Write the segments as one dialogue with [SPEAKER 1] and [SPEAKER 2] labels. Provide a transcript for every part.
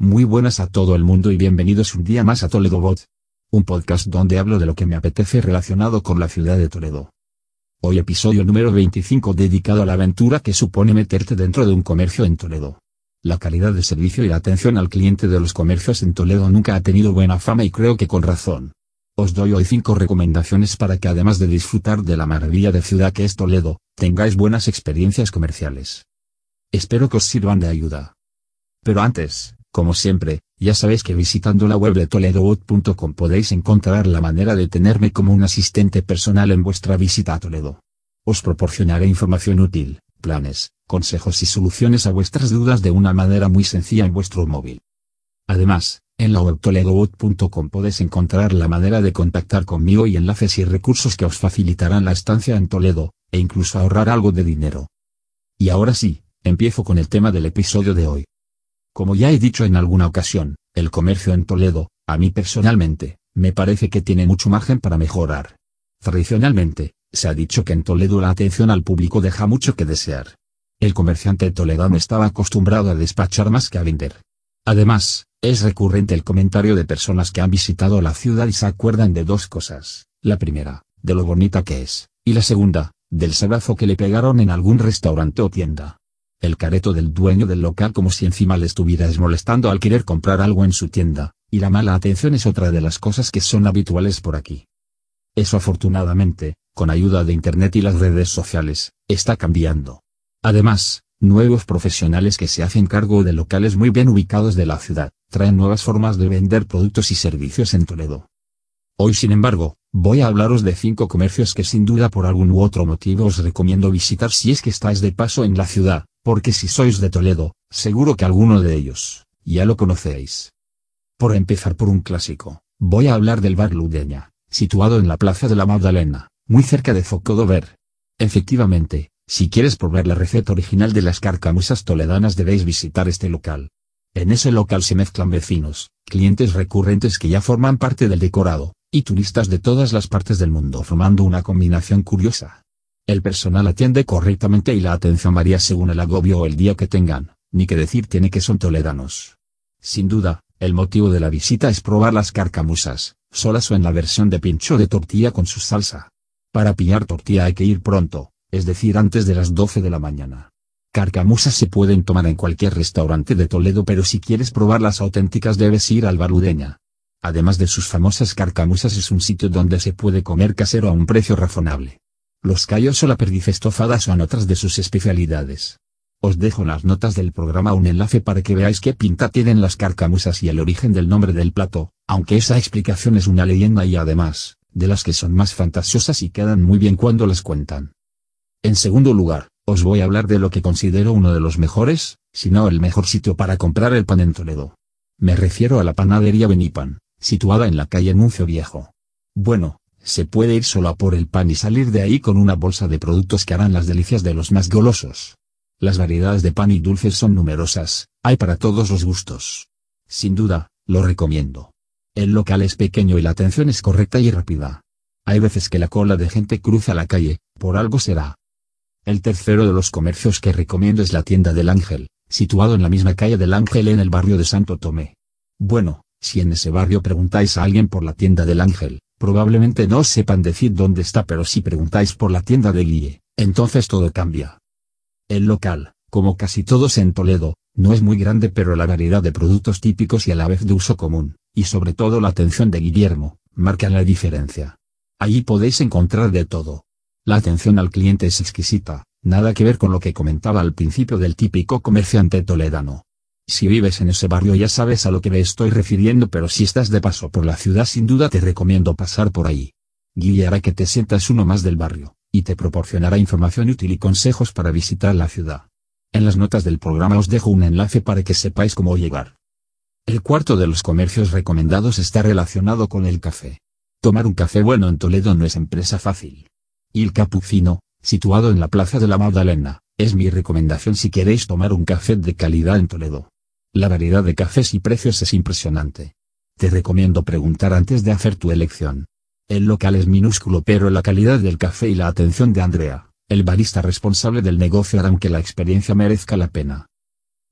[SPEAKER 1] Muy buenas a todo el mundo y bienvenidos un día más a Toledo Bot. Un podcast donde hablo de lo que me apetece relacionado con la ciudad de Toledo. Hoy episodio número 25 dedicado a la aventura que supone meterte dentro de un comercio en Toledo. La calidad de servicio y la atención al cliente de los comercios en Toledo nunca ha tenido buena fama y creo que con razón. Os doy hoy 5 recomendaciones para que además de disfrutar de la maravilla de ciudad que es Toledo, tengáis buenas experiencias comerciales. Espero que os sirvan de ayuda. Pero antes, como siempre, ya sabéis que visitando la web de toledobot.com podéis encontrar la manera de tenerme como un asistente personal en vuestra visita a Toledo. Os proporcionaré información útil, planes, consejos y soluciones a vuestras dudas de una manera muy sencilla en vuestro móvil. Además, en la web toledobot.com podéis encontrar la manera de contactar conmigo y enlaces y recursos que os facilitarán la estancia en Toledo, e incluso ahorrar algo de dinero. Y ahora sí, empiezo con el tema del episodio de hoy. Como ya he dicho en alguna ocasión, el comercio en Toledo, a mí personalmente, me parece que tiene mucho margen para mejorar. Tradicionalmente, se ha dicho que en Toledo la atención al público deja mucho que desear. El comerciante toledano estaba acostumbrado a despachar más que a vender. Además, es recurrente el comentario de personas que han visitado la ciudad y se acuerdan de dos cosas. La primera, de lo bonita que es, y la segunda, del sabazo que le pegaron en algún restaurante o tienda el careto del dueño del local como si encima le estuvieras molestando al querer comprar algo en su tienda, y la mala atención es otra de las cosas que son habituales por aquí. Eso afortunadamente, con ayuda de Internet y las redes sociales, está cambiando. Además, nuevos profesionales que se hacen cargo de locales muy bien ubicados de la ciudad, traen nuevas formas de vender productos y servicios en Toledo. Hoy sin embargo, voy a hablaros de cinco comercios que sin duda por algún u otro motivo os recomiendo visitar si es que estáis de paso en la ciudad, porque si sois de Toledo, seguro que alguno de ellos, ya lo conocéis. Por empezar por un clásico, voy a hablar del bar Ludeña, situado en la Plaza de la Magdalena, muy cerca de Focodover. Efectivamente, si quieres probar la receta original de las carcamusas toledanas debéis visitar este local. En ese local se mezclan vecinos, clientes recurrentes que ya forman parte del decorado, y turistas de todas las partes del mundo formando una combinación curiosa. El personal atiende correctamente y la atención varía según el agobio o el día que tengan, ni que decir tiene que son toledanos. Sin duda, el motivo de la visita es probar las carcamusas, solas o en la versión de pincho de tortilla con su salsa. Para pillar tortilla hay que ir pronto, es decir antes de las 12 de la mañana. Carcamusas se pueden tomar en cualquier restaurante de Toledo pero si quieres probar las auténticas debes ir al Barudeña. Además de sus famosas carcamusas es un sitio donde se puede comer casero a un precio razonable. Los callos o la perdiz estofada son otras de sus especialidades. Os dejo en las notas del programa un enlace para que veáis qué pinta tienen las carcamusas y el origen del nombre del plato, aunque esa explicación es una leyenda y además, de las que son más fantasiosas y quedan muy bien cuando las cuentan. En segundo lugar, os voy a hablar de lo que considero uno de los mejores, si no el mejor sitio para comprar el pan en Toledo. Me refiero a la panadería Benipan, situada en la calle Nuncio Viejo. Bueno, se puede ir solo a por el pan y salir de ahí con una bolsa de productos que harán las delicias de los más golosos. Las variedades de pan y dulces son numerosas, hay para todos los gustos. Sin duda, lo recomiendo. El local es pequeño y la atención es correcta y rápida. Hay veces que la cola de gente cruza la calle, por algo será. El tercero de los comercios que recomiendo es la tienda del Ángel, situado en la misma calle del Ángel en el barrio de Santo Tomé. Bueno, si en ese barrio preguntáis a alguien por la tienda del Ángel, Probablemente no sepan decir dónde está pero si preguntáis por la tienda de Guille, entonces todo cambia. El local, como casi todos en Toledo, no es muy grande pero la variedad de productos típicos y a la vez de uso común, y sobre todo la atención de Guillermo, marcan la diferencia. Allí podéis encontrar de todo. La atención al cliente es exquisita, nada que ver con lo que comentaba al principio del típico comerciante toledano. Si vives en ese barrio ya sabes a lo que me estoy refiriendo pero si estás de paso por la ciudad sin duda te recomiendo pasar por ahí. Guille hará que te sientas uno más del barrio, y te proporcionará información útil y consejos para visitar la ciudad. En las notas del programa os dejo un enlace para que sepáis cómo llegar. El cuarto de los comercios recomendados está relacionado con el café. Tomar un café bueno en Toledo no es empresa fácil. Y el Capucino, situado en la Plaza de la Magdalena, es mi recomendación si queréis tomar un café de calidad en Toledo. La variedad de cafés y precios es impresionante. Te recomiendo preguntar antes de hacer tu elección. El local es minúsculo pero la calidad del café y la atención de Andrea, el barista responsable del negocio harán que la experiencia merezca la pena.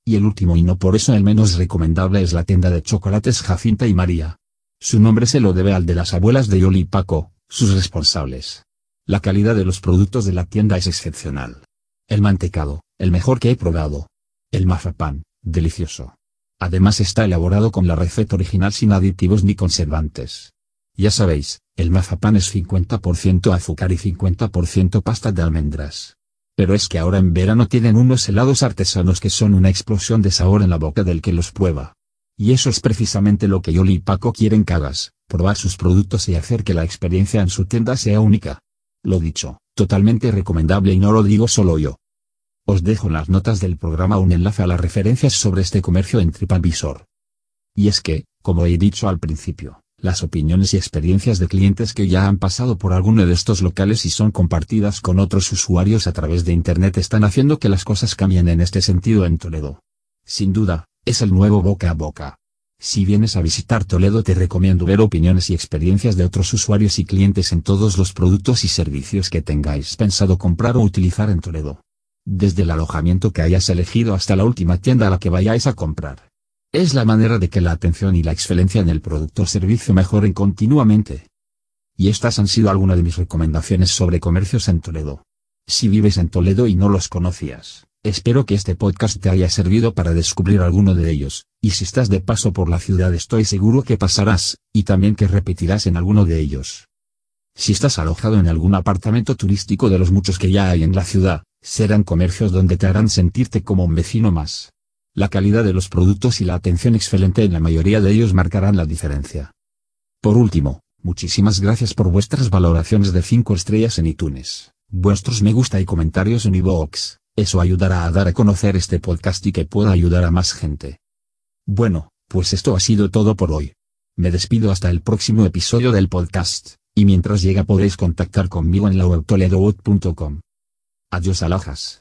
[SPEAKER 1] Y el último y no por eso el menos recomendable es la tienda de chocolates Jacinta y María. Su nombre se lo debe al de las abuelas de Yoli y Paco, sus responsables. La calidad de los productos de la tienda es excepcional. El mantecado, el mejor que he probado. El mazapán, delicioso. Además está elaborado con la receta original sin aditivos ni conservantes. Ya sabéis, el mazapán es 50% azúcar y 50% pasta de almendras. Pero es que ahora en verano tienen unos helados artesanos que son una explosión de sabor en la boca del que los prueba. Y eso es precisamente lo que Yoli y Paco quieren que hagas, probar sus productos y hacer que la experiencia en su tienda sea única. Lo dicho, totalmente recomendable y no lo digo solo yo. Os dejo en las notas del programa un enlace a las referencias sobre este comercio en TripAdvisor. Y es que, como he dicho al principio, las opiniones y experiencias de clientes que ya han pasado por alguno de estos locales y son compartidas con otros usuarios a través de Internet están haciendo que las cosas cambien en este sentido en Toledo. Sin duda, es el nuevo boca a boca. Si vienes a visitar Toledo te recomiendo ver opiniones y experiencias de otros usuarios y clientes en todos los productos y servicios que tengáis pensado comprar o utilizar en Toledo. Desde el alojamiento que hayas elegido hasta la última tienda a la que vayáis a comprar. Es la manera de que la atención y la excelencia en el producto o servicio mejoren continuamente. Y estas han sido algunas de mis recomendaciones sobre comercios en Toledo. Si vives en Toledo y no los conocías, espero que este podcast te haya servido para descubrir alguno de ellos, y si estás de paso por la ciudad estoy seguro que pasarás, y también que repetirás en alguno de ellos. Si estás alojado en algún apartamento turístico de los muchos que ya hay en la ciudad, serán comercios donde te harán sentirte como un vecino más. La calidad de los productos y la atención excelente en la mayoría de ellos marcarán la diferencia. Por último, muchísimas gracias por vuestras valoraciones de 5 estrellas en iTunes, vuestros me gusta y comentarios en iVoox, eso ayudará a dar a conocer este podcast y que pueda ayudar a más gente. Bueno, pues esto ha sido todo por hoy. Me despido hasta el próximo episodio del podcast, y mientras llega podéis contactar conmigo en la web Adiós alojas.